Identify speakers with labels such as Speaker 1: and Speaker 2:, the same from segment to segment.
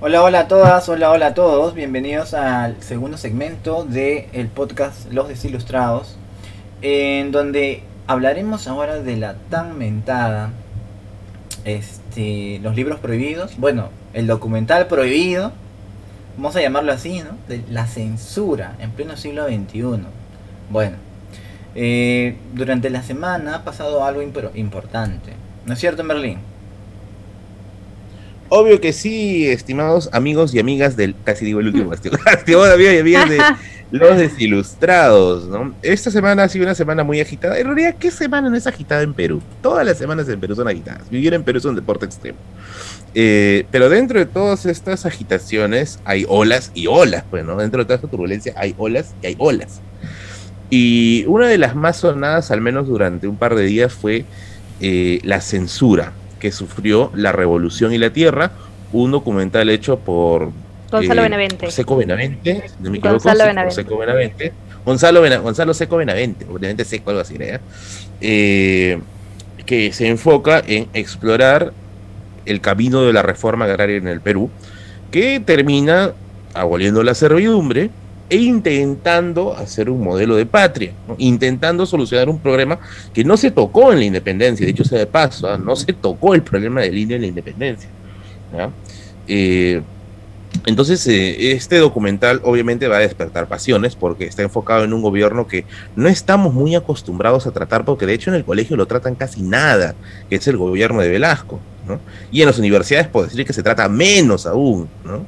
Speaker 1: Hola, hola a todas, hola, hola a todos. Bienvenidos al segundo segmento del el podcast Los Desilustrados, en donde hablaremos ahora de la tan mentada, este, los libros prohibidos, bueno, el documental prohibido, vamos a llamarlo así, ¿no? De la censura en pleno siglo XXI. Bueno, eh, durante la semana ha pasado algo importante, ¿no es cierto, Merlín?
Speaker 2: Obvio que sí, estimados amigos y amigas del, casi digo el último, estimados amigos y amigas de los desilustrados, ¿no? Esta semana ha sido una semana muy agitada. En realidad, ¿qué semana no es agitada en Perú? Todas las semanas en Perú son agitadas. Vivir en Perú es un deporte extremo. Eh, pero dentro de todas estas agitaciones hay olas y olas, pues, ¿no? Dentro de toda esta turbulencia hay olas y hay olas. Y una de las más sonadas, al menos durante un par de días, fue eh, la censura que sufrió La Revolución y la Tierra, un documental hecho por
Speaker 3: Gonzalo eh, Benavente.
Speaker 2: Seco Benavente, Gonzalo Benavente. Seco Benavente. Gonzalo, Gonzalo Seco Benavente, obviamente Seco, algo así, eh, que se enfoca en explorar el camino de la reforma agraria en el Perú, que termina aboliendo la servidumbre e intentando hacer un modelo de patria, intentando solucionar un problema que no se tocó en la independencia, de hecho sea de paso, ¿ah? no se tocó el problema del indio en la independencia. Eh, entonces, eh, este documental obviamente va a despertar pasiones porque está enfocado en un gobierno que no estamos muy acostumbrados a tratar, porque de hecho en el colegio lo tratan casi nada, que es el gobierno de Velasco. Y en las universidades puedo decir que se trata menos aún. ¿no?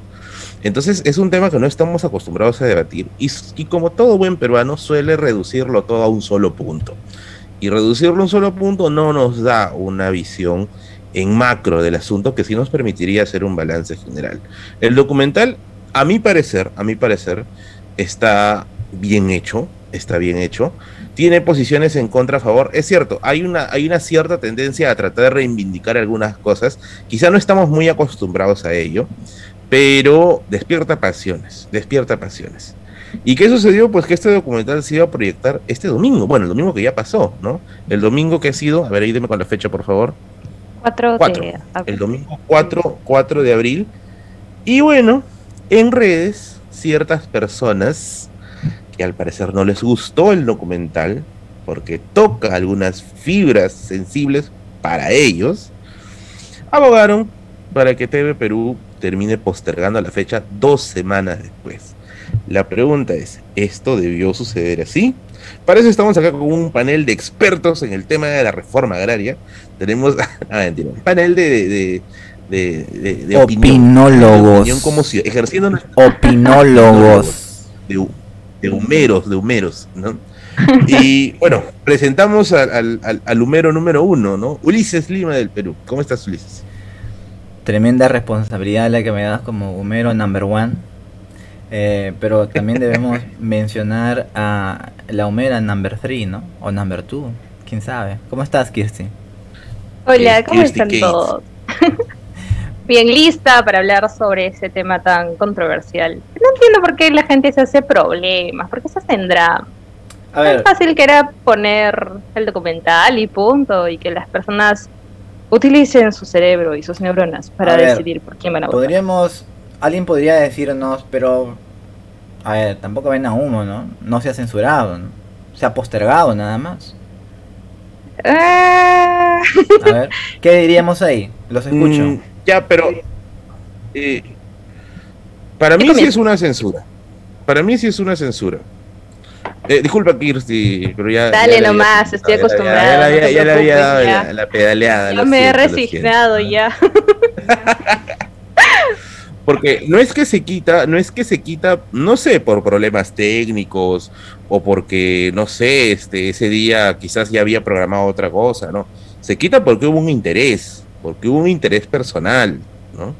Speaker 2: Entonces es un tema que no estamos acostumbrados a debatir y, como todo buen peruano suele reducirlo todo a un solo punto. Y reducirlo a un solo punto no nos da una visión en macro del asunto que sí nos permitiría hacer un balance general. El documental, a mi parecer, a mi parecer, está bien hecho, está bien hecho. Tiene posiciones en contra a favor. Es cierto, hay una, hay una cierta tendencia a tratar de reivindicar algunas cosas. Quizá no estamos muy acostumbrados a ello pero despierta pasiones, despierta pasiones. ¿Y qué sucedió? Pues que este documental se iba a proyectar este domingo, bueno, el domingo que ya pasó, ¿no? El domingo que ha sido, a ver, ahí dime con la fecha, por favor.
Speaker 3: 4 de abril.
Speaker 2: El domingo 4, 4 de abril. Y bueno, en redes, ciertas personas que al parecer no les gustó el documental, porque toca algunas fibras sensibles para ellos, abogaron para que TV Perú termine postergando la fecha dos semanas después. La pregunta es, ¿esto debió suceder así? Para eso estamos acá con un panel de expertos en el tema de la reforma agraria. Tenemos ah, un panel de, de, de,
Speaker 1: opinólogos.
Speaker 2: como si, ejerciendo
Speaker 1: opinólogos.
Speaker 2: De, de humeros, de humeros, ¿no? Y bueno, presentamos al, al, al, humero número uno, ¿no? Ulises Lima del Perú. ¿Cómo estás, Ulises?
Speaker 1: Tremenda responsabilidad la que me das como Homero number one. Eh, pero también debemos mencionar a la Homera number three, ¿no? O number two, quién sabe. ¿Cómo estás, Kirsty?
Speaker 3: Hola, ¿cómo están todos? Bien lista para hablar sobre ese tema tan controversial. No entiendo por qué la gente se hace problemas, por qué se hacen drama. Es fácil que era poner el documental y punto, y que las personas utilicen su cerebro y sus neuronas para decidir por quién van a votar.
Speaker 1: Podríamos, alguien podría decirnos, pero, a ver, tampoco ven a humo, ¿no? No se ha censurado, ¿no? Se ha postergado nada más.
Speaker 3: Ah.
Speaker 1: A ver, ¿qué diríamos ahí? Los escucho. Mm,
Speaker 2: ya, pero... Eh, para mí sí es una censura. Para mí sí es una censura. Eh, disculpa, Kirsty, pero ya.
Speaker 3: Dale nomás, estoy acostumbrada.
Speaker 2: Ya, le había dado la, pedaleada.
Speaker 3: Yo me he resignado ya.
Speaker 2: Porque no es que se quita, no es que se quita, no sé, por problemas técnicos o porque, no sé, este, ese día quizás ya había programado otra cosa, ¿no? Se quita porque hubo un interés, porque hubo un interés personal, ¿no?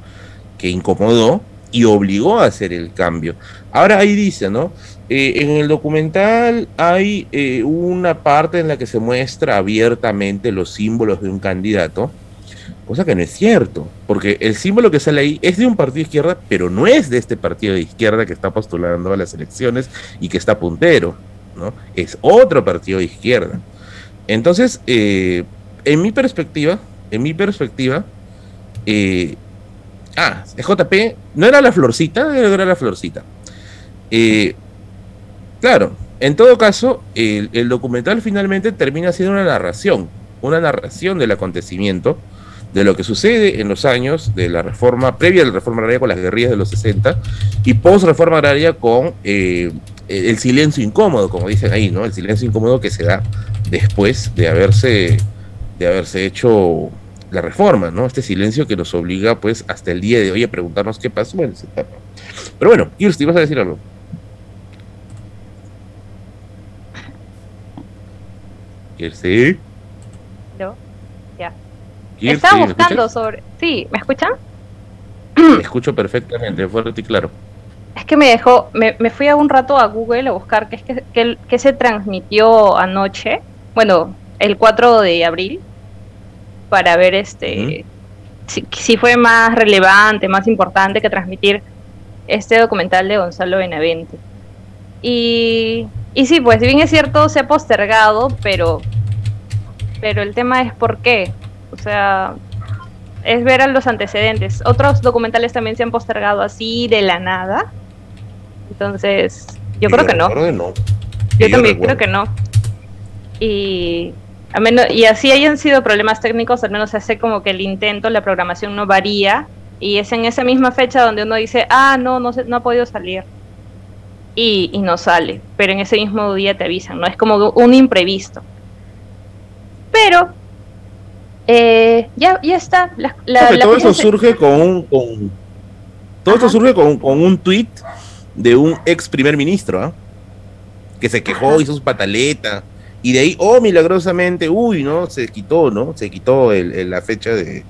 Speaker 2: Que incomodó y obligó a hacer el cambio. Ahora ahí dice, ¿no? Eh, en el documental hay eh, una parte en la que se muestra abiertamente los símbolos de un candidato, cosa que no es cierto, porque el símbolo que sale ahí es de un partido de izquierda, pero no es de este partido de izquierda que está postulando a las elecciones y que está puntero, ¿no? Es otro partido de izquierda. Entonces, eh, en mi perspectiva, en mi perspectiva, Ah, JP, no era la florcita, era la florcita. Eh, claro, en todo caso, el, el, documental finalmente termina siendo una narración, una narración del acontecimiento, de lo que sucede en los años de la reforma, previa a la reforma agraria con las guerrillas de los 60 y post reforma agraria con eh, el silencio incómodo, como dicen ahí, ¿no? El silencio incómodo que se da después de haberse, de haberse hecho la reforma, ¿no? Este silencio que nos obliga, pues, hasta el día de hoy a preguntarnos qué pasó en esa etapa. Pero bueno, Kirsti, ¿vas a decir algo? Kirsti.
Speaker 3: No, ya. Estaba buscando sobre... Sí, ¿me escuchan?
Speaker 2: Me escucho perfectamente, fuerte y claro.
Speaker 3: Es que me dejó, me, me, fui a un rato a Google a buscar qué, es que, que, se transmitió anoche, bueno, el 4 de abril, para ver este si, fue más relevante, más importante que transmitir este documental de Gonzalo Benavente. Y, y sí, pues si bien es cierto, se ha postergado, pero, pero el tema es por qué. O sea, es ver a los antecedentes. Otros documentales también se han postergado así de la nada. Entonces, yo creo que no. Yo también creo que no. Y a menos, y así hayan sido problemas técnicos, al menos se hace como que el intento, la programación no varía. Y es en esa misma fecha donde uno dice, ah, no, no, no ha podido salir. Y, y no sale. Pero en ese mismo día te avisan, ¿no? Es como un imprevisto. Pero eh, ya, ya está.
Speaker 2: todo eso surge con un. Con, todo esto surge con, con, un tuit de un ex primer ministro, ¿ah? que se quejó, hizo su pataleta. Y de ahí, oh, milagrosamente, uy, ¿no? Se quitó, ¿no? Se quitó el, la fecha de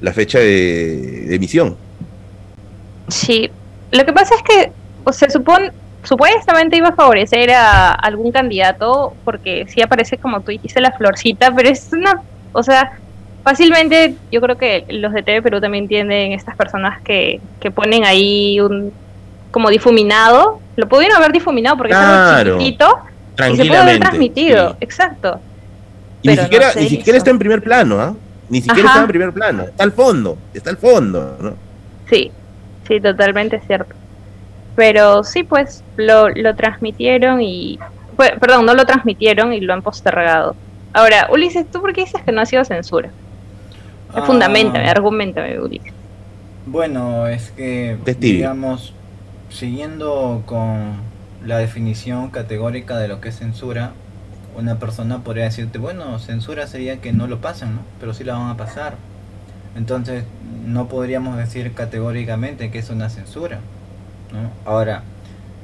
Speaker 2: la fecha de, emisión.
Speaker 3: Sí, lo que pasa es que se supone, supuestamente iba a favorecer a algún candidato, porque sí aparece como tú dijiste la florcita, pero es una o sea, fácilmente yo creo que los de TV Perú también tienen estas personas que, que ponen ahí un como difuminado. Lo pudieron haber difuminado porque es algo chiquitito y se puede haber transmitido. Exacto.
Speaker 2: Y ni siquiera, ni siquiera está en primer plano, ¿ah? Ni siquiera está en primer plano. Está al fondo, está al fondo, ¿no?
Speaker 3: Sí, sí, totalmente cierto. Pero sí, pues lo, lo transmitieron y. perdón, no lo transmitieron y lo han postergado. Ahora, Ulises, ¿tú por qué dices que no ha sido censura? Ah, Fundamentame, argumentame, Ulises.
Speaker 1: Bueno, es que, digamos, siguiendo con la definición categórica de lo que es censura, una persona podría decirte, bueno, censura sería que no lo pasan, ¿no? Pero sí la van a pasar. Entonces, no podríamos decir categóricamente que es una censura, ¿no? Ahora,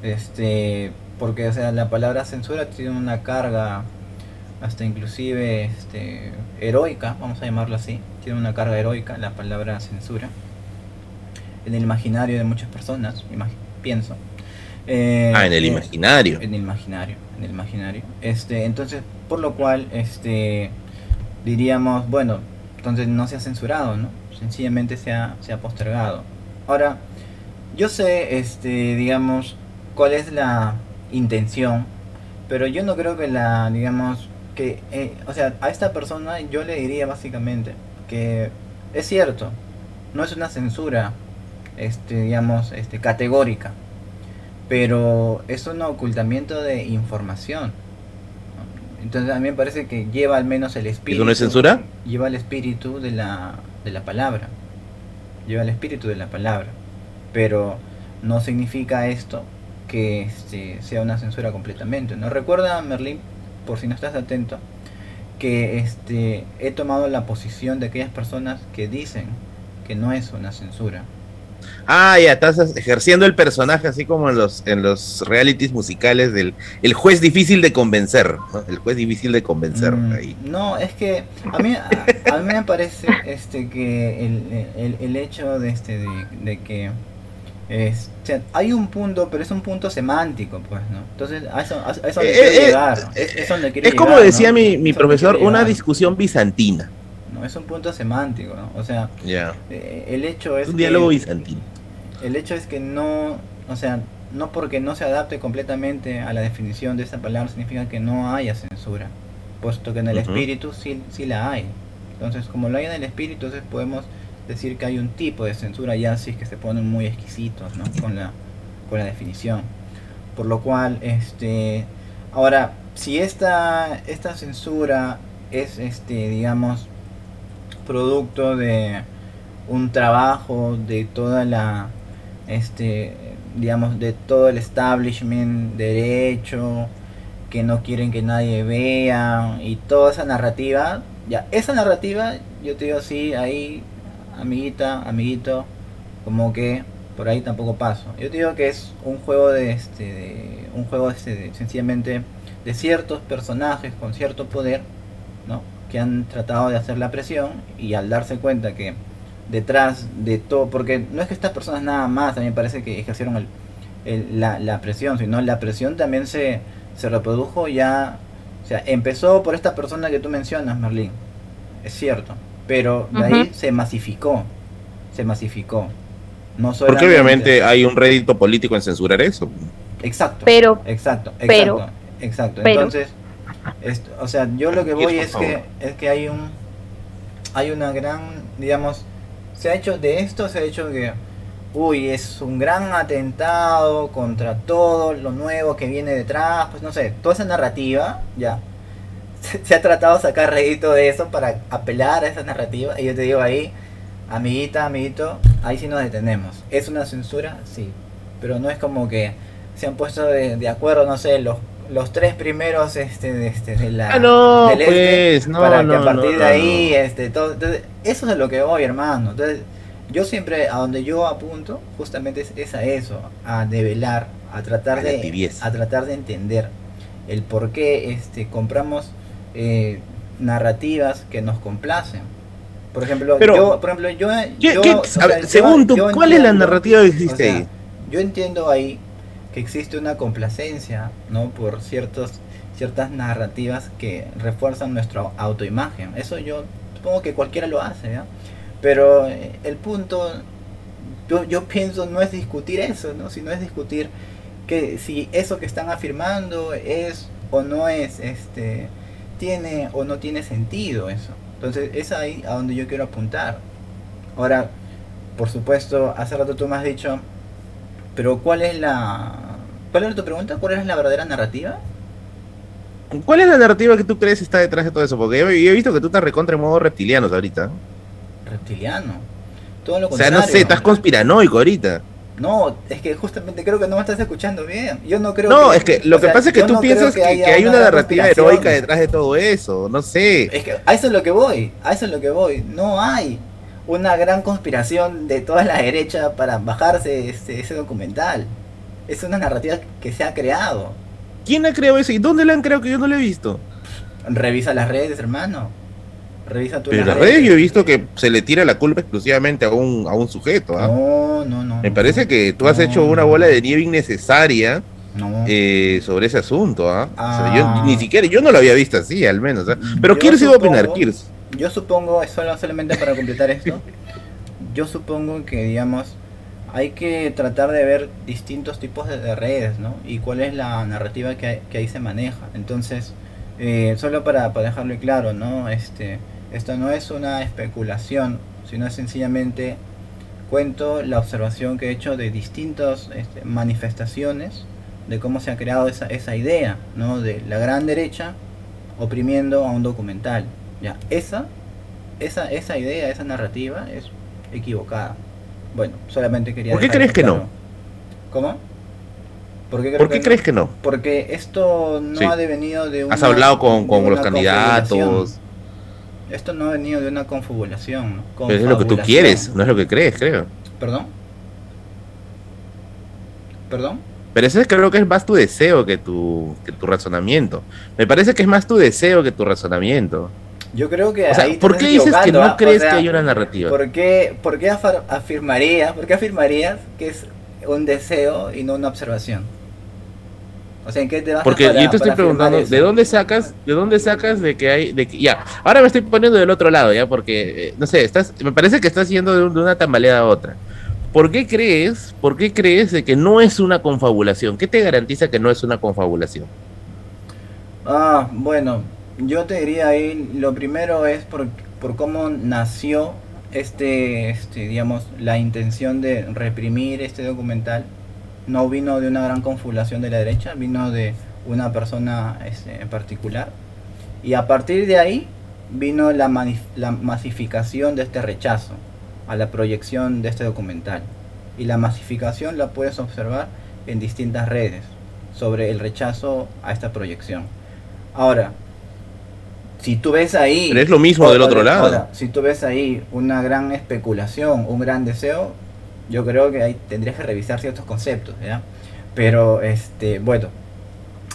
Speaker 1: este, porque, o sea, la palabra censura tiene una carga hasta inclusive este, heroica, vamos a llamarlo así, tiene una carga heroica la palabra censura en el imaginario de muchas personas, pienso.
Speaker 2: Eh, ah, en el eh, imaginario.
Speaker 1: En el imaginario, en el imaginario. Este, entonces, por lo cual, este, diríamos, bueno, entonces no se ha censurado, ¿no? Sencillamente se ha, se ha postergado. Ahora, yo sé, este, digamos, cuál es la intención, pero yo no creo que la, digamos, que, eh, o sea, a esta persona yo le diría básicamente que es cierto, no es una censura, este, digamos, este, categórica, pero es un ocultamiento de información. Entonces a mí me parece que lleva al menos el espíritu.
Speaker 2: ¿Eso no es censura?
Speaker 1: Lleva el espíritu de la, de la palabra. Lleva el espíritu de la palabra. Pero no significa esto que este, sea una censura completamente. ¿No recuerda, Merlín, por si no estás atento, que este, he tomado la posición de aquellas personas que dicen que no es una censura.
Speaker 2: Ah, ya, estás ejerciendo el personaje así como en los, en los realities musicales del el juez difícil de convencer, el juez difícil de convencer. Mm, ahí.
Speaker 1: No, es que a mí, a, mí me parece este, que el, el, el hecho de, este, de, de que es, hay un punto, pero es un punto semántico, pues, ¿no? Entonces, a eso, a eso eh, quiero
Speaker 2: eh, llegar. Es, es como decía mi, mi profesor, una discusión bizantina.
Speaker 1: No, es un punto semántico, ¿no? O sea, eh, el hecho es.
Speaker 2: un diálogo bizantino.
Speaker 1: El hecho es que no, o sea, no porque no se adapte completamente a la definición de esa palabra significa que no haya censura, puesto que en el espíritu sí, sí la hay. Entonces, como lo hay en el espíritu, entonces podemos decir que hay un tipo de censura ya si es que se ponen muy exquisitos ¿no? con, la, con la definición. Por lo cual, este, ahora, si esta, esta censura es, este, digamos, producto de un trabajo de toda la, este, digamos, de todo el establishment derecho, que no quieren que nadie vea y toda esa narrativa, ya, esa narrativa, yo te digo sí, ahí, amiguita, amiguito, como que por ahí tampoco paso. Yo te digo que es un juego de este, un juego este, sencillamente de ciertos personajes con cierto poder. Que han tratado de hacer la presión y al darse cuenta que detrás de todo, porque no es que estas personas nada más, a mí me parece que ejercieron el, la, la presión, sino la presión también se se reprodujo ya, o sea, empezó por esta persona que tú mencionas, Merlín, es cierto, pero de ahí se masificó, se masificó.
Speaker 2: No Porque obviamente hay un rédito político en censurar eso.
Speaker 1: Exacto.
Speaker 3: Pero,
Speaker 1: exacto, exacto, exacto. Entonces, o sea, yo lo que voy es que es que hay un hay una gran, digamos, se ha hecho de esto se ha hecho que uy, es un gran atentado contra todo lo nuevo que viene detrás, pues no sé, toda esa narrativa, ya. Se, ha tratado de sacar rédito de eso para apelar a esa narrativa. Y yo te digo ahí, amiguita, amiguito, ahí sí nos detenemos. ¿Es una censura? Sí. Pero no es como que se han puesto de, acuerdo, no sé, los los tres primeros este de, este, de la
Speaker 2: ah, no, este pues, no,
Speaker 1: para que a partir de ahí este todo entonces, eso es lo que voy hermano entonces yo siempre, a donde yo apunto, justamente es, a eso, a develar, a tratar, de, a tratar de entender el por qué este, compramos eh, narrativas que nos complacen. Por ejemplo, yo, por ejemplo, yo,
Speaker 2: según tú, ¿cuál es la narrativa que existe ahí?
Speaker 1: Yo entiendo ahí que existe una complacencia, ¿no? Por ciertos ciertas narrativas que refuerzan nuestra autoimagen. Eso yo supongo que cualquiera lo hace, ¿ya? Pero eh, el punto, yo, yo pienso, no es discutir eso, ¿no? sino es discutir que si eso que están afirmando es o no es, este, tiene o no tiene sentido eso. Entonces es ahí a donde yo quiero apuntar. Ahora, por supuesto, hace rato tú me has dicho, pero ¿cuál es la... ¿Cuál era tu pregunta? ¿Cuál es la verdadera narrativa?
Speaker 2: ¿Cuál es la narrativa que tú crees está detrás de todo eso? Porque yo, he visto que tú estás recontra en modo reptiliano ahorita
Speaker 1: reptiliano. Todo lo
Speaker 2: o sea, no sé, estás conspiranoico ahorita.
Speaker 1: No, es que justamente creo que no me estás escuchando bien. Yo no creo
Speaker 2: No, es que lo que pasa es que tú piensas que, hay una, narrativa heroica detrás de todo eso, no sé.
Speaker 1: Es que a eso es lo que voy, a eso es lo que voy. No hay una gran conspiración de toda la derecha para bajarse ese, ese documental. Es una narrativa que se ha creado.
Speaker 2: ¿Quién ha creado eso? ¿Y dónde la han creado que yo no lo he visto?
Speaker 1: Revisa las redes, hermano. Revisa
Speaker 2: Pero en las redes yo he visto que se le tira la culpa exclusivamente a un, a un sujeto. ¿ah?
Speaker 1: No, no, no.
Speaker 2: Me parece que tú has hecho una bola de nieve innecesaria eh, sobre ese asunto. ¿ah? yo ah. ni siquiera, yo no lo había visto así, al menos. ¿ah? Pero ¿quién se iba a opinar, Kirs?
Speaker 1: Yo supongo, solo, solamente para completar esto, yo supongo que, digamos, hay que tratar de ver distintos tipos de, redes, ¿no? Y cuál es la narrativa que, que ahí se maneja. Entonces, eh, solo para, para dejarlo claro, ¿no? Este esto no es una especulación, sino sencillamente cuento la observación que he hecho de distintas este, manifestaciones de cómo se ha creado esa, esa idea, ¿no? De la gran derecha oprimiendo a un documental. Ya, esa, esa, esa idea, esa narrativa es equivocada. Bueno, solamente quería...
Speaker 2: ¿Por qué crees que no?
Speaker 1: ¿Cómo?
Speaker 2: ¿Por qué, crees que no?
Speaker 1: Porque esto no ha devenido de
Speaker 2: Has hablado con, con los candidatos.
Speaker 1: Esto no ha venido de una confabulación.
Speaker 2: Pero es lo que tú quieres, no es lo que crees, creo.
Speaker 1: ¿Perdón? ¿Perdón?
Speaker 2: Pero eso es, creo que es más tu deseo que tu, que tu razonamiento. Me parece que es más tu deseo que tu razonamiento.
Speaker 1: Yo creo que.
Speaker 2: O sea, ¿por qué dices que no ¿ah? crees que hay una narrativa?
Speaker 1: ¿Por qué, por qué afirmarías, por qué afirmarías que es un deseo y no una observación? O sea, ¿en qué te vas
Speaker 2: Porque yo te estoy preguntando, ¿de dónde sacas, de dónde sacas de que hay, de que, ya, ahora me estoy poniendo del otro lado, ya, porque, eh, no sé, estás, me parece que estás yendo de, una tambaleada a otra. ¿Por qué crees, por qué crees de que no es una confabulación? ¿Qué te garantiza que no es una confabulación?
Speaker 1: Ah, bueno, yo te diría ahí, lo primero es por, por cómo nació este, este, digamos, la intención de reprimir este documental no vino de una gran confabulación de la derecha, vino de una persona este, en particular. Y a partir de ahí vino la, la masificación de este rechazo a la proyección de este documental. Y la masificación la puedes observar en distintas redes sobre el rechazo a esta proyección. Ahora, si tú ves ahí...
Speaker 2: Pero es lo mismo del otro lado.
Speaker 1: si tú ves ahí una gran especulación, un gran deseo, yo creo que ahí tendrías que revisar ciertos conceptos, ¿ya? Pero, este, bueno,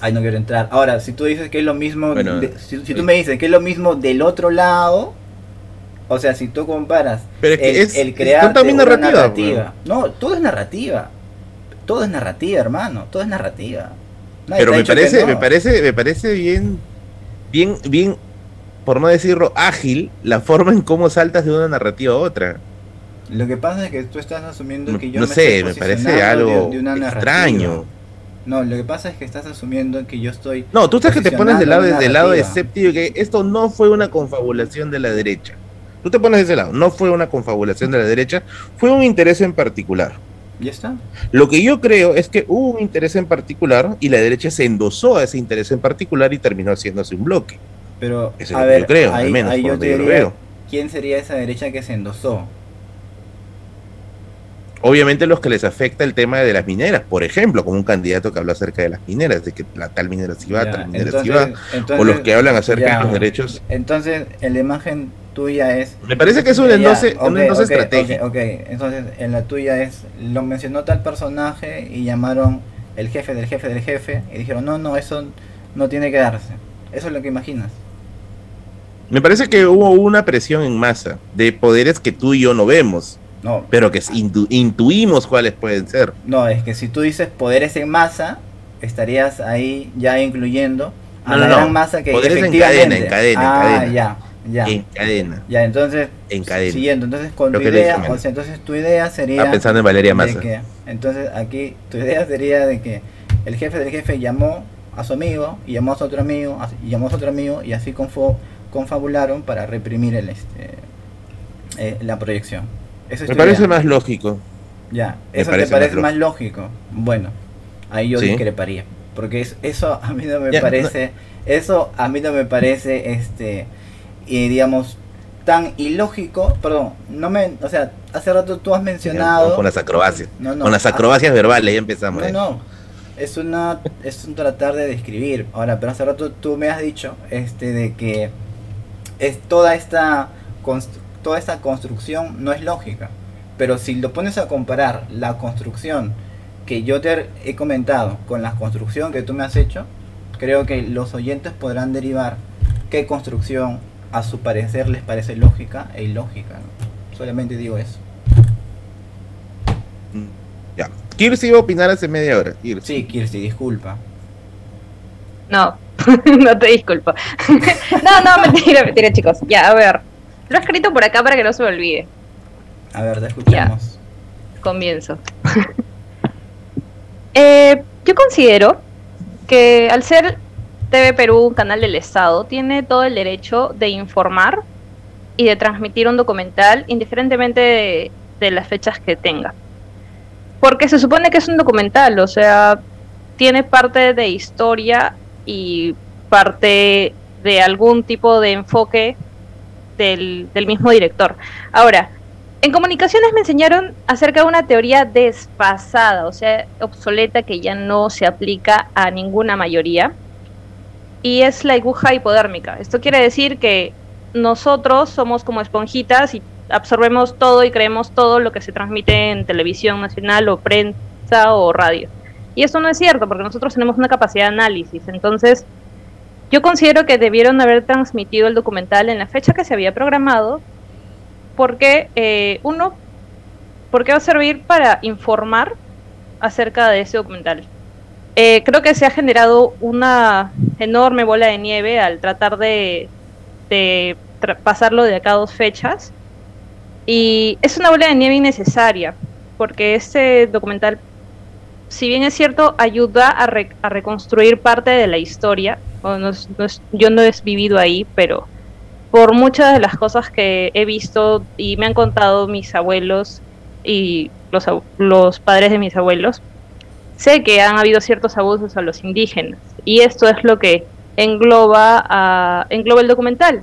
Speaker 1: ahí no quiero entrar. Ahora, si tú dices que es lo mismo, si, tú me dices que es lo mismo del otro lado, o sea, si tú comparas
Speaker 2: el, es, el crear
Speaker 1: narrativa, no, todo es narrativa, todo es narrativa, hermano, todo es narrativa.
Speaker 2: Pero me parece, me parece, me parece bien, bien, bien, por no decirlo ágil, la forma en cómo saltas de una narrativa a otra.
Speaker 1: Lo que pasa es que tú estás asumiendo que yo
Speaker 2: no sé, me parece algo extraño.
Speaker 1: No, lo que pasa es que estás asumiendo que yo estoy.
Speaker 2: No, tú estás que te pones del lado, del lado escéptico que esto no fue una confabulación de la derecha. Tú te pones de ese lado, no fue una confabulación de la derecha, fue un interés en particular.
Speaker 1: Ya está.
Speaker 2: Lo que yo creo es que hubo un interés en particular y la derecha se endosó a ese interés en particular y terminó haciéndose un bloque.
Speaker 1: Pero, a ver, yo creo, al menos, yo te ¿quién sería esa derecha que se endosó?
Speaker 2: Obviamente los que les afecta el tema de las mineras, por ejemplo, como un candidato que habla acerca de las mineras, de que la tal minera sí va, tal minera sí va, o los que hablan acerca de los derechos.
Speaker 1: Entonces, la imagen tuya es...
Speaker 2: Me parece que es un endoce, un estratégico.
Speaker 1: ok, entonces en la tuya es, lo mencionó tal personaje y llamaron el jefe del jefe del jefe y dijeron, no, no, eso no tiene que darse. Eso es lo que imaginas.
Speaker 2: Me parece que hubo una presión en masa de poderes que tú y yo no vemos no. Pero que intuimos cuáles pueden ser.
Speaker 1: No, es que si tú dices poderes en masa, estarías ahí ya incluyendo a la gran masa que
Speaker 2: poderes en cadena, en cadena,
Speaker 1: ah,
Speaker 2: en cadena.
Speaker 1: ya, ya.
Speaker 2: En cadena.
Speaker 1: Ya, entonces,
Speaker 2: en cadena.
Speaker 1: siguiendo, entonces con tu idea, o sea, entonces tu idea sería...
Speaker 2: Está pensando en Valeria Massa.
Speaker 1: entonces aquí tu idea sería de que el jefe del jefe llamó a su amigo, y llamó a su otro amigo, y llamó a su otro amigo, y así confabularon para reprimir el, este, eh, la proyección
Speaker 2: me parece más lógico.
Speaker 1: Ya, eso te parece más, lógico. Bueno, ahí yo discreparía. Porque eso a mí no me parece. Eso a mí no me parece, este. Digamos, tan ilógico. Perdón, no me. O sea, hace rato tú has mencionado.
Speaker 2: Con las acrobacias. con las acrobacias verbales, ya empezamos.
Speaker 1: No, no. Es, una, es un tratar de describir. Ahora, pero hace rato tú me has dicho este de que es toda esta toda esta construcción no es lógica. Pero si lo pones a comparar la construcción que yo te he comentado con la construcción que tú me has hecho, creo que los oyentes podrán derivar qué construcción a su parecer les parece lógica e ilógica. Solamente digo eso.
Speaker 2: Ya. Kirsi iba a opinar hace media hora.
Speaker 1: Sí, Kirsi, disculpa.
Speaker 3: No, no te disculpo. no, no, mentira, mentira, chicos. Ya, a ver. Lo he escrito por acá para que no se me olvide.
Speaker 1: A ver, te escuchamos.
Speaker 3: Comienzo. Eh, yo considero que al ser TV Perú un canal del Estado, tiene todo el derecho de informar y de transmitir un documental indiferentemente de, de, las fechas que tenga. Porque se supone que es un documental, o sea, tiene parte de historia y parte de algún tipo de enfoque del, mismo director. Ahora, en comunicaciones me enseñaron acerca de una teoría desfasada, o sea, obsoleta que ya no se aplica a ninguna mayoría, y es la aguja hipodérmica. Esto quiere decir que nosotros somos como esponjitas y absorbemos todo y creemos todo lo que se transmite en televisión nacional o prensa o radio. Y eso no es cierto, porque nosotros tenemos una capacidad de análisis. Entonces, yo considero que debieron haber transmitido el documental en la fecha que se había programado, porque eh, uno, porque va a servir para informar acerca de ese documental. Eh, creo que se ha generado una enorme bola de nieve al tratar de, pasarlo de acá a dos fechas. Y es una bola de nieve innecesaria, porque este documental, si bien es cierto, ayuda a, reconstruir parte de la historia, yo no he vivido ahí, pero por muchas de las cosas que he visto y me han contado mis abuelos y los, padres de mis abuelos, sé que han habido ciertos abusos a los indígenas. Y esto es lo que engloba el documental.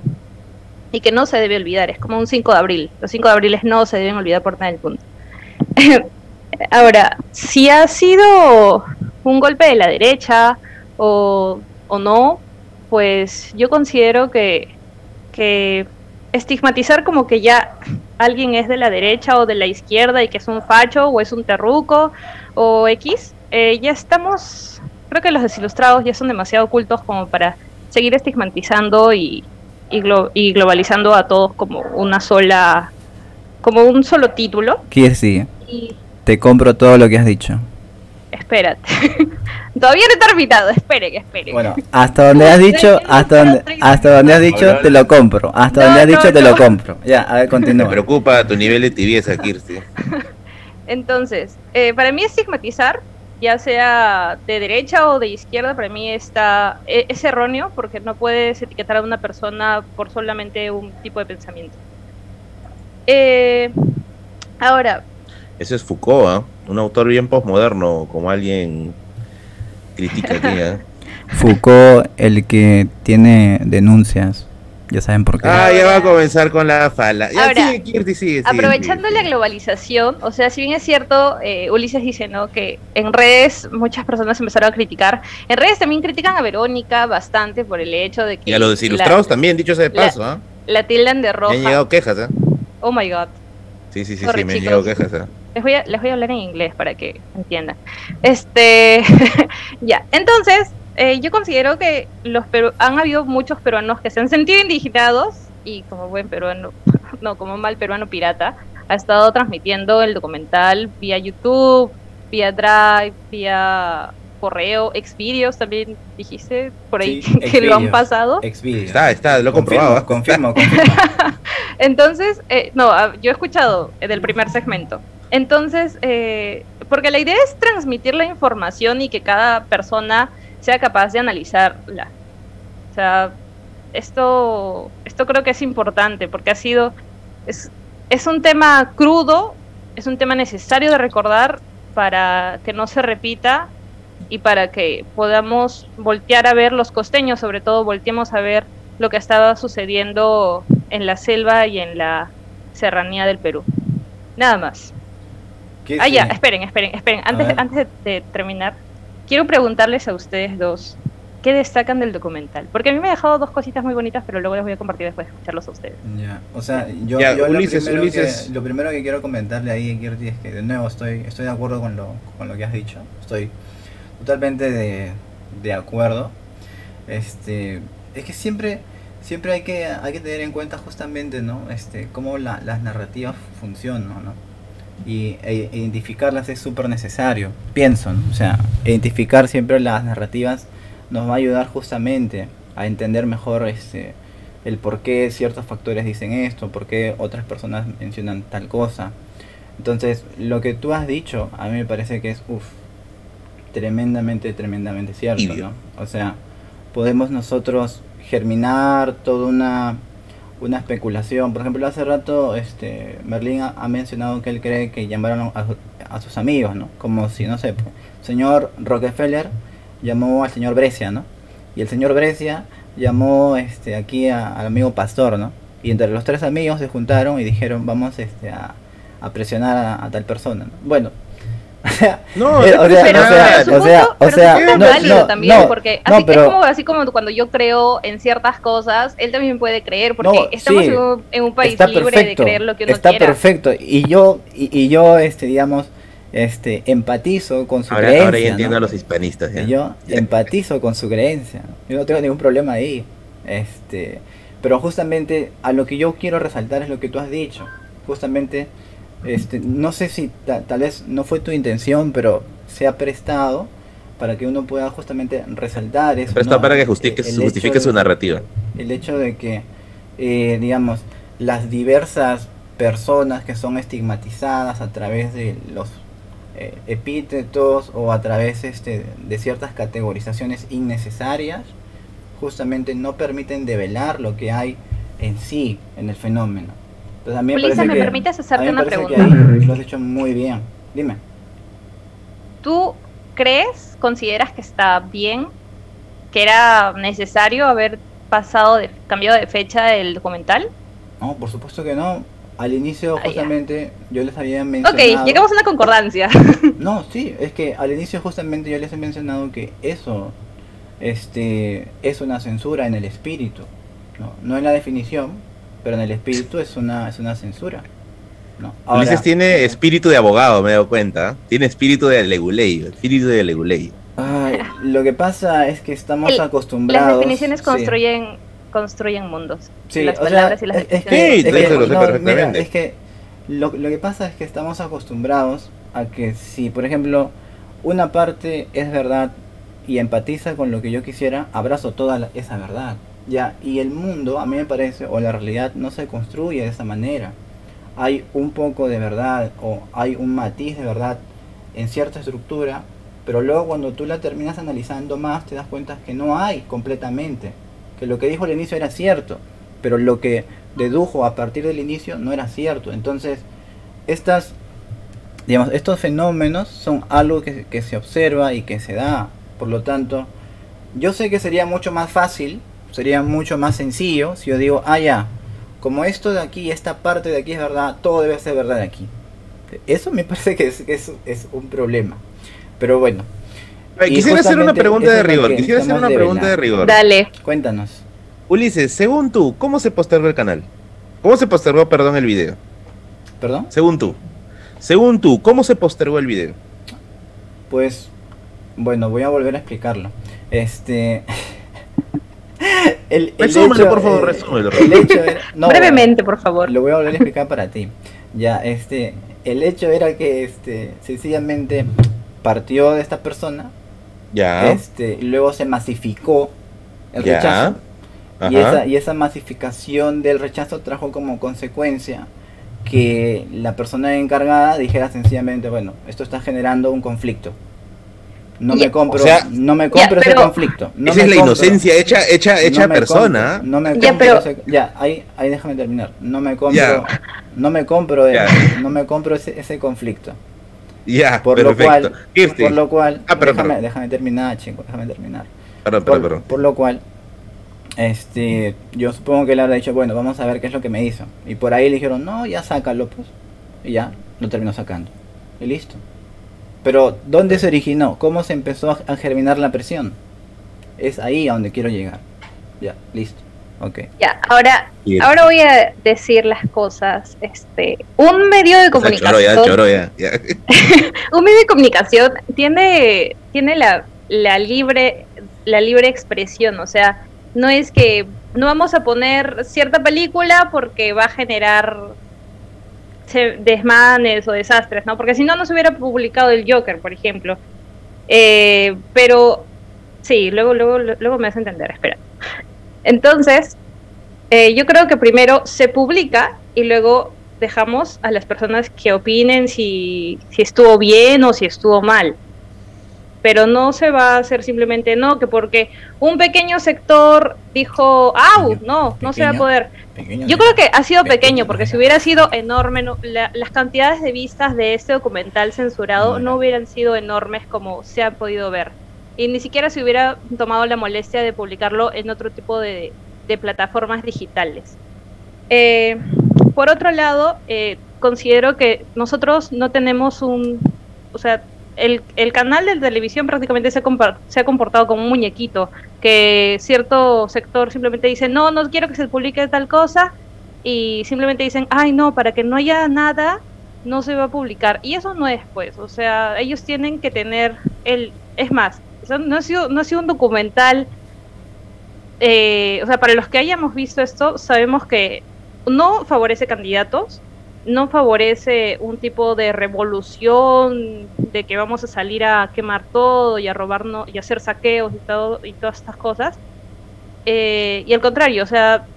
Speaker 3: Y que no se debe olvidar, es como un 5 de abril, los 5 de abril no se deben olvidar por nada del mundo. Ahora, si ha sido un golpe de la derecha o, o no, pues yo considero que, que estigmatizar como que ya alguien es de la derecha o de la izquierda y que es un facho o es un terruco o X, eh, ya estamos, creo que los desilustrados ya son demasiado ocultos como para seguir estigmatizando y, y, y globalizando a todos como una sola, como un solo título.
Speaker 1: ¿Qué sí? Te compro todo lo que has dicho.
Speaker 3: Espérate. Todavía no he terminado, espere, que espere.
Speaker 1: Bueno, hasta donde has dicho, hasta donde, hasta donde has dicho, te lo compro. Hasta donde has dicho, te lo compro. Ya, a ver, continúa.
Speaker 2: Me preocupa tu nivel de tibieza, Kirsti.
Speaker 3: Entonces, eh, para mí estigmatizar, ya sea de derecha o de izquierda, para mí está, e, es erróneo porque no puedes etiquetar a una persona por solamente un tipo de pensamiento. Eh, ahora,
Speaker 2: ese es Foucault, ¿ah? un autor bien postmoderno, como alguien critica aquí. ¿eh?
Speaker 1: Foucault, el que tiene denuncias. Ya saben por qué.
Speaker 2: Ah, ya va a comenzar con la fala. Ya,
Speaker 3: Ahora, aprovechando la globalización, o sea, si bien es cierto, eh, Ulises dice, ¿no? Que en redes muchas personas empezaron a criticar. En redes también critican a Verónica bastante por el hecho de que...
Speaker 2: Y a los desilustrados también, dicho sea de paso, ¿ah?
Speaker 3: La tildan de roja.
Speaker 2: Me han llegado quejas, ¿eh?
Speaker 3: Oh my god.
Speaker 2: Sí, sí, sí, sí me han llegado quejas, ¿eh?
Speaker 3: Les voy, a, les voy a hablar en inglés para que entiendan. Este, ya, entonces, eh, yo considero que los han habido muchos peruanos que se han sentido indignados y como buen peruano, no, como mal peruano pirata, ha estado transmitiendo el documental vía YouTube, vía Drive, vía correo, Xvideos también dijiste por ahí que lo han pasado.
Speaker 2: Está, está, lo he comprobado.
Speaker 1: Confirmo, confirmo.
Speaker 3: Entonces, eh, no, yo he escuchado del primer segmento. Entonces, eh, porque la idea es transmitir la información y que cada persona sea capaz de analizarla. O sea, esto, esto creo que es importante porque ha sido, es, es un tema crudo, es un tema necesario de recordar para que no se repita y para que podamos voltear a ver los costeños, sobre todo volteemos a ver lo que estaba sucediendo en la selva y en la serranía del Perú. Nada más. Ah, ya, esperen, esperen, esperen. Antes, antes de, terminar, quiero preguntarles a ustedes dos, ¿qué destacan del documental? Porque a mí me ha dejado dos cositas muy bonitas, pero luego les voy a compartir después de escucharlos a ustedes.
Speaker 1: Ya, o sea, yo, lo, primero Que, lo primero que quiero comentarle ahí, Kirti, es que de nuevo estoy, estoy de acuerdo con lo, con lo que has dicho. Estoy totalmente de, de acuerdo. Este, es que siempre siempre hay que hay que tener en cuenta justamente no este cómo la, las narrativas funcionan no y e, identificarlas es súper necesario, pienso, o sea, identificar siempre las narrativas nos va a ayudar justamente a entender mejor este, el por qué ciertos factores dicen esto, por qué otras personas mencionan tal cosa. Entonces, lo que tú has dicho, a mí me parece que es, uff, tremendamente, tremendamente cierto, ¿no? O sea, podemos nosotros germinar toda una una especulación. Por ejemplo, hace rato este Merlín ha, mencionado que él cree que llamaron a, sus amigos, ¿no? Como si, no sé, señor Rockefeller llamó al señor Brescia, ¿no? Y el señor Brescia llamó este aquí al amigo Pastor, ¿no? Y entre los tres amigos se juntaron y dijeron, vamos este, a, presionar a, tal persona. Bueno,
Speaker 3: no, o sea, o sea, o sea, o sea, no, válido también, porque así, es como, así como cuando yo creo en ciertas cosas, él también puede creer, porque estamos en, un, país libre de creer lo que uno
Speaker 1: está perfecto, y yo, y, yo, este, digamos, este, empatizo con su creencia. Ahora
Speaker 2: ya entiendo a los hispanistas.
Speaker 1: Y yo empatizo con su creencia, yo no tengo ningún problema ahí, este, pero justamente a lo que yo quiero resaltar es lo que tú has dicho, justamente este, no sé si tal vez no fue tu intención, pero se ha prestado para que uno pueda justamente resaltar eso.
Speaker 2: Presta para que justifique, su narrativa.
Speaker 1: El hecho de que, eh, digamos, las diversas personas que son estigmatizadas a través de los eh, epítetos o a través este, de ciertas categorizaciones innecesarias, justamente no permiten develar lo que hay en sí, en el fenómeno.
Speaker 3: Entonces, a mí me, ¿me permites hacerte una pregunta?
Speaker 1: lo has hecho muy bien. Dime.
Speaker 3: ¿Tú crees, consideras que está bien, que era necesario haber pasado, de, cambiado de fecha el documental?
Speaker 1: No, por supuesto que no. Al inicio, ah, justamente, yo les había mencionado.
Speaker 3: Ok, llegamos a una concordancia.
Speaker 1: no, sí, es que al inicio, justamente, yo les he mencionado que eso este, es una censura en el espíritu. No, no en la definición, pero en el espíritu es una, es una censura.
Speaker 2: ¿no? Ulises tiene espíritu de abogado, me he dado cuenta. Tiene espíritu de leguley, espíritu de leguley.
Speaker 1: lo que pasa es que estamos acostumbrados.
Speaker 3: Las definiciones construyen construyen mundos.
Speaker 1: Sí, las palabras y las es, que, es que lo, lo que pasa es que estamos acostumbrados a que si, por ejemplo, una parte es verdad y empatiza con lo que yo quisiera, abrazo toda esa verdad. Ya, y el mundo, a mí me parece, o la realidad no se construye de esa manera. Hay un poco de verdad o hay un matiz de verdad en cierta estructura, pero luego cuando tú la terminas analizando más te das cuenta que no hay completamente que lo que dijo al inicio era cierto, pero lo que dedujo a partir del inicio no era cierto. Entonces, estas, digamos, estos fenómenos son algo que, se observa y que se da. Por lo tanto, yo sé que sería mucho más fácil, sería mucho más sencillo si yo digo, ah, ya, como esto de aquí, esta parte de aquí es verdad, todo debe ser verdad aquí. Eso me parece que es, es un problema. Pero bueno,
Speaker 2: Quisiera hacer una pregunta de rigor. Quisiera hacer una pregunta de rigor.
Speaker 3: Dale.
Speaker 1: Cuéntanos.
Speaker 2: Ulises, según tú, ¿cómo se postergó el canal? ¿Cómo se postergó, perdón, el video?
Speaker 1: ¿Perdón?
Speaker 2: Según tú. Según tú, ¿cómo se postergó el video?
Speaker 1: Pues, bueno, voy a volver a explicarlo. Este.
Speaker 2: el, por favor, resúmelo.
Speaker 3: Brevemente, por favor.
Speaker 1: Lo voy a volver a explicar para ti. Ya, este. El hecho era que, este, sencillamente partió de esta persona
Speaker 2: ya.
Speaker 1: Este, luego se masificó el rechazo. Y esa, y esa masificación del rechazo trajo como consecuencia que la persona encargada dijera sencillamente, bueno, esto está generando un conflicto. No me compro, no me compro ese conflicto.
Speaker 2: esa es la inocencia hecha, hecha, hecha persona.
Speaker 1: no me compro ya, ahí, ahí déjame terminar. No me compro, no me compro, no me compro ese, ese conflicto.
Speaker 2: Ya,
Speaker 1: por Lo cual, por lo cual, ah, déjame, déjame, terminar, chingo, déjame terminar.
Speaker 2: Perdón, por,
Speaker 1: por lo cual, este, yo supongo que él habrá dicho, bueno, vamos a ver qué es lo que me hizo. Y por ahí le dijeron, no, ya sácalo, pues. Y ya, lo terminó sacando. Y listo. Pero, ¿dónde se originó? ¿Cómo se empezó a germinar la presión? Es ahí a donde quiero llegar. Ya, listo. Okay.
Speaker 3: Ya, ahora, ahora voy a decir las cosas. Este, un medio de comunicación. un medio de comunicación tiene, tiene la, la libre, la libre expresión. O sea, no es que no vamos a poner cierta película porque va a generar desmanes o desastres, ¿no? Porque si no, no se hubiera publicado el Joker, por ejemplo. Eh, pero sí, luego, luego, luego me a entender, espera. Entonces, eh, yo creo que primero se publica y luego dejamos a las personas que opinen si, si estuvo bien o si estuvo mal. Pero no se va a hacer simplemente no, que porque un pequeño sector dijo, ¡au! No, no se va a poder. Yo creo que ha sido pequeño, porque si hubiera sido enorme, las cantidades de vistas de este documental censurado no hubieran sido enormes como se ha podido ver y ni siquiera se hubiera tomado la molestia de publicarlo en otro tipo de, plataformas digitales. Eh, por otro lado, eh, considero que nosotros no tenemos un, o sea, el, canal de televisión prácticamente se, se ha comportado como un muñequito, que cierto sector simplemente dice, no, no quiero que se publique tal cosa, y simplemente dicen, ay, no, para que no haya nada, no se va a publicar. Y eso no es, pues, o sea, ellos tienen que tener el, es más, no ha sido, no ha sido un documental. Eh, o sea, para los que hayamos visto esto, sabemos que no favorece candidatos, no favorece un tipo de revolución de que vamos a salir a quemar todo y a robarnos y hacer saqueos y todo y todas estas cosas. Eh, y al contrario, o sea,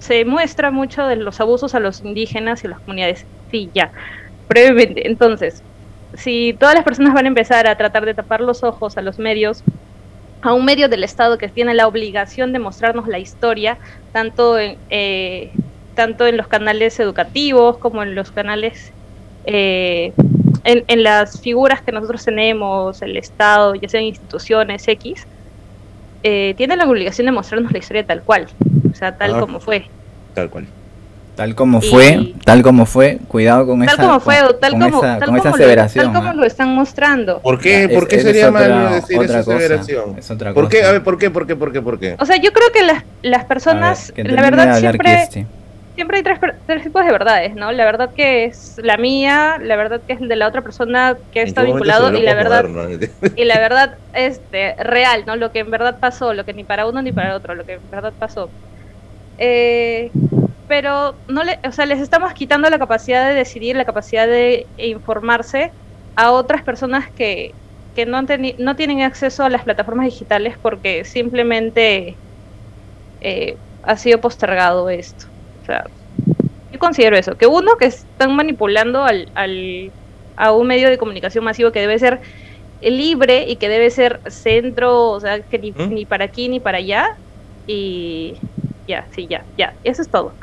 Speaker 3: se muestra mucho de los abusos a los indígenas y a las comunidades. Sí, ya, brevemente. Entonces, si todas las personas van a empezar a tratar de tapar los ojos a los medios, a un medio del Estado que tiene la obligación de mostrarnos la historia, tanto en, eh, tanto en los canales educativos como en los canales, eh, en, las figuras que nosotros tenemos, el Estado, ya sean instituciones X, eh, tiene la obligación de mostrarnos la historia tal cual, o sea, tal como fue.
Speaker 2: Tal cual.
Speaker 1: Tal como fue, tal como fue, cuidado con
Speaker 3: tal
Speaker 1: esa
Speaker 3: como fue, tal como, esa, tal como aseveración. Lo, tal como lo están mostrando.
Speaker 2: ¿Por qué, ¿por qué sería malo decir esa aseveración? Es otra ¿Por qué? A ver, ¿por qué, por qué, por qué, por qué?
Speaker 3: O sea, yo creo que las, las personas, la verdad siempre siempre hay tres, tres, tipos de verdades, ¿no? La verdad que es la mía, la verdad que es de la otra persona que está vinculado y la verdad y la verdad este real, ¿no? Lo que en verdad pasó, lo que ni para uno ni para el otro, lo que en verdad pasó. Eh, pero no le, o sea, les estamos quitando la capacidad de decidir, la capacidad de informarse a otras personas que, que no, no tienen acceso a las plataformas digitales porque simplemente eh, ha sido postergado esto. O sea, yo considero eso, que uno, que están manipulando al, al, a un medio de comunicación masivo que debe ser libre y que debe ser centro, o sea, que ni, ¿Mm? ni para aquí ni para allá, y ya, sí, ya, ya, eso es todo.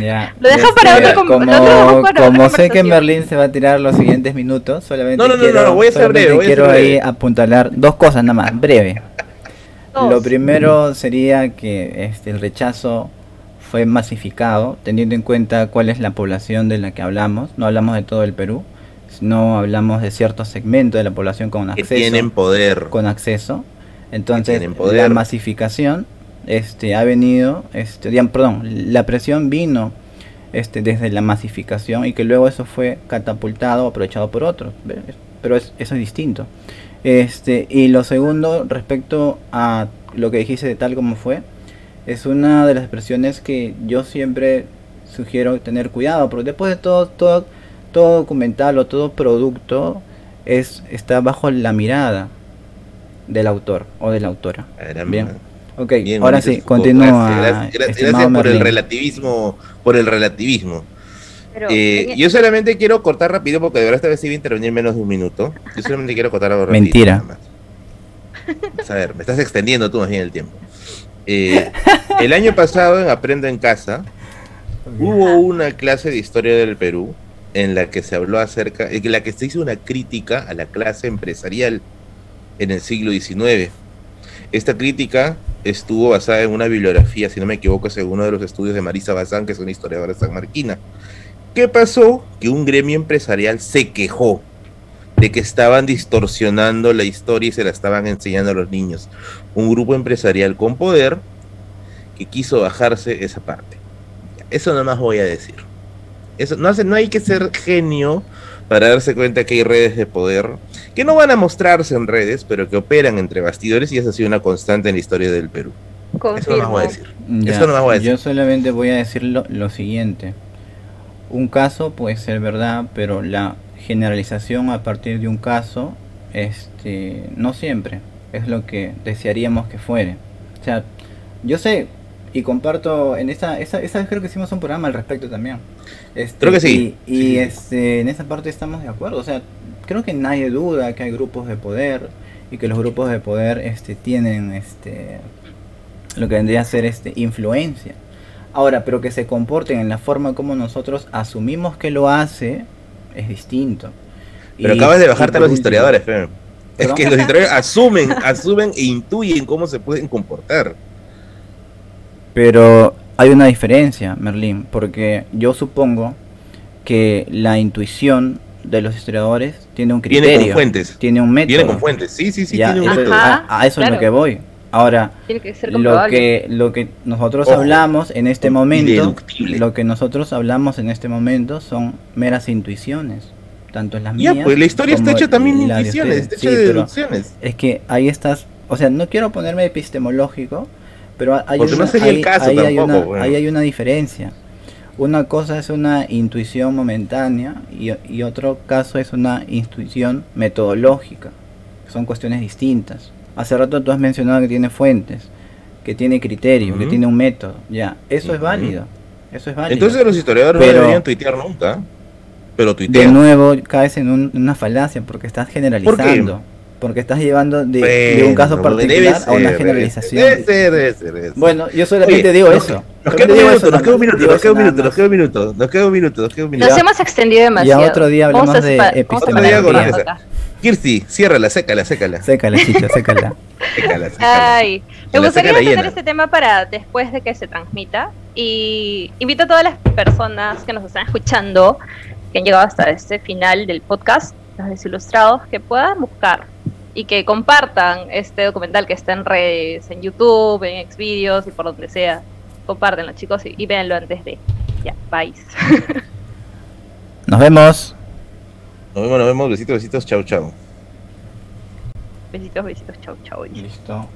Speaker 3: Ya. Lo dejo para otro
Speaker 1: Como, como sé que Merlín se va a tirar los siguientes minutos, solamente no, no, quiero, no, voy a ser breve, quiero ahí apuntalar dos cosas nada más, breve. Lo primero sería que este el rechazo fue masificado, teniendo en cuenta cuál es la población de la que hablamos. No hablamos de todo el Perú, no hablamos de cierto segmento de la población con acceso.
Speaker 2: Que tienen poder.
Speaker 1: Con acceso. Entonces, la masificación este, ha venido, este, perdón, la presión vino este, desde la masificación y que luego eso fue catapultado, aprovechado por otros. Pero eso es distinto. Este, y lo segundo, respecto a lo que dijiste de tal como fue, es una de las expresiones que yo siempre sugiero tener cuidado, porque después de todo, todo, todo documental o todo producto es, está bajo la mirada del autor o de la autora. Bien. Ok, ahora sí, continúa.
Speaker 2: Gracias, por el relativismo, por el relativismo. Eh, yo solamente quiero cortar rápido porque de verdad esta vez sí voy a intervenir menos de un minuto. Yo solamente quiero cortar algo
Speaker 1: rápido. Mentira.
Speaker 2: A ver, me estás extendiendo tú más bien el tiempo. Eh, el año pasado en Aprendo en Casa hubo una clase de historia del Perú en la que se habló acerca, en la que se hizo una crítica a la clase empresarial en el siglo XIX. Esta crítica estuvo basada en una bibliografía, si no me equivoco, según uno de los estudios de Marisa Bazán, que es una historiadora sanmarquina. ¿Qué pasó? Que un gremio empresarial se quejó de que estaban distorsionando la historia y se la estaban enseñando a los niños. Un grupo empresarial con poder que quiso bajarse esa parte. Eso no más voy a decir. Eso, no, hace, no hay que ser genio para darse cuenta que hay redes de poder que no van a mostrarse en redes, pero que operan entre bastidores y eso ha sido una constante en la historia del Perú. Eso no más voy a decir.
Speaker 1: Eso no más voy a decir. Yo solamente voy a decir lo, lo siguiente. Un caso puede ser verdad, pero la generalización a partir de un caso, este, no siempre es lo que desearíamos que fuere. O sea, yo sé y comparto en esa, esa, esa vez creo que hicimos un programa al respecto también.
Speaker 2: Este, creo que sí.
Speaker 1: Y, Este, en esa parte estamos de acuerdo. O sea, creo que nadie duda que hay grupos de poder y que los grupos de poder este, tienen este, lo que vendría a ser este, influencia. Ahora, pero que se comporten en la forma como nosotros asumimos que lo hace, es distinto.
Speaker 2: Pero acabas de bajarte a los historiadores, Fe. Es que los historiadores asumen, asumen e intuyen cómo se pueden comportar.
Speaker 1: Pero hay una diferencia, Merlín, porque yo supongo que la intuición de los historiadores tiene un criterio.
Speaker 2: Tiene con fuentes.
Speaker 1: Tiene un método.
Speaker 2: Tiene con fuentes, sí, sí, sí. tiene un método.
Speaker 1: A, eso es lo que voy. Ahora, lo que lo que nosotros hablamos en este momento, lo que nosotros hablamos en este momento son meras intuiciones, tanto las mías. Ya,
Speaker 2: pues la historia está hecha también de intuiciones, está hecha de deducciones.
Speaker 1: Es que ahí estás, o sea, no quiero ponerme epistemológico, pero hay
Speaker 2: una,
Speaker 1: ahí, hay una diferencia. Una cosa es una intuición momentánea y, y otro caso es una intuición metodológica. Son cuestiones distintas. Hace rato tú has mencionado que tiene fuentes, que tiene criterio, que tiene un método. Ya, eso es válido. Eso es válido.
Speaker 2: Entonces los historiadores no deberían tuitear nunca. Pero tuitean.
Speaker 1: De nuevo caes en una falacia porque estás generalizando. Porque estás llevando de, un caso particular a una generalización.
Speaker 2: Debe ser, debe ser,
Speaker 1: Bueno, yo solamente digo eso.
Speaker 2: Nos queda un minuto, nos queda un minuto, nos queda un minuto, nos queda un minuto, nos queda un minuto, nos queda un minuto.
Speaker 3: Nos hemos extendido demasiado.
Speaker 1: Ya otro día hablamos de epistemología.
Speaker 2: Kirsti, ciérrala, sécala, sécala.
Speaker 1: Sécala, chicha, sécala.
Speaker 3: sécala, sécala. Ay, me gustaría tener este tema para después de que se transmita. Y invito a todas las personas que nos están escuchando, que han llegado hasta este final del podcast, los desilustrados, que puedan buscar y que compartan este documental que está en redes, en YouTube, en Xvideos y por donde sea. Compártenlo, chicos, y, y véanlo antes de. Ya, bye.
Speaker 1: Nos vemos.
Speaker 2: Nos vemos, nos vemos. Besitos, besitos. Chau, chau.
Speaker 3: Besitos, besitos. Chau, chau.
Speaker 1: Listo.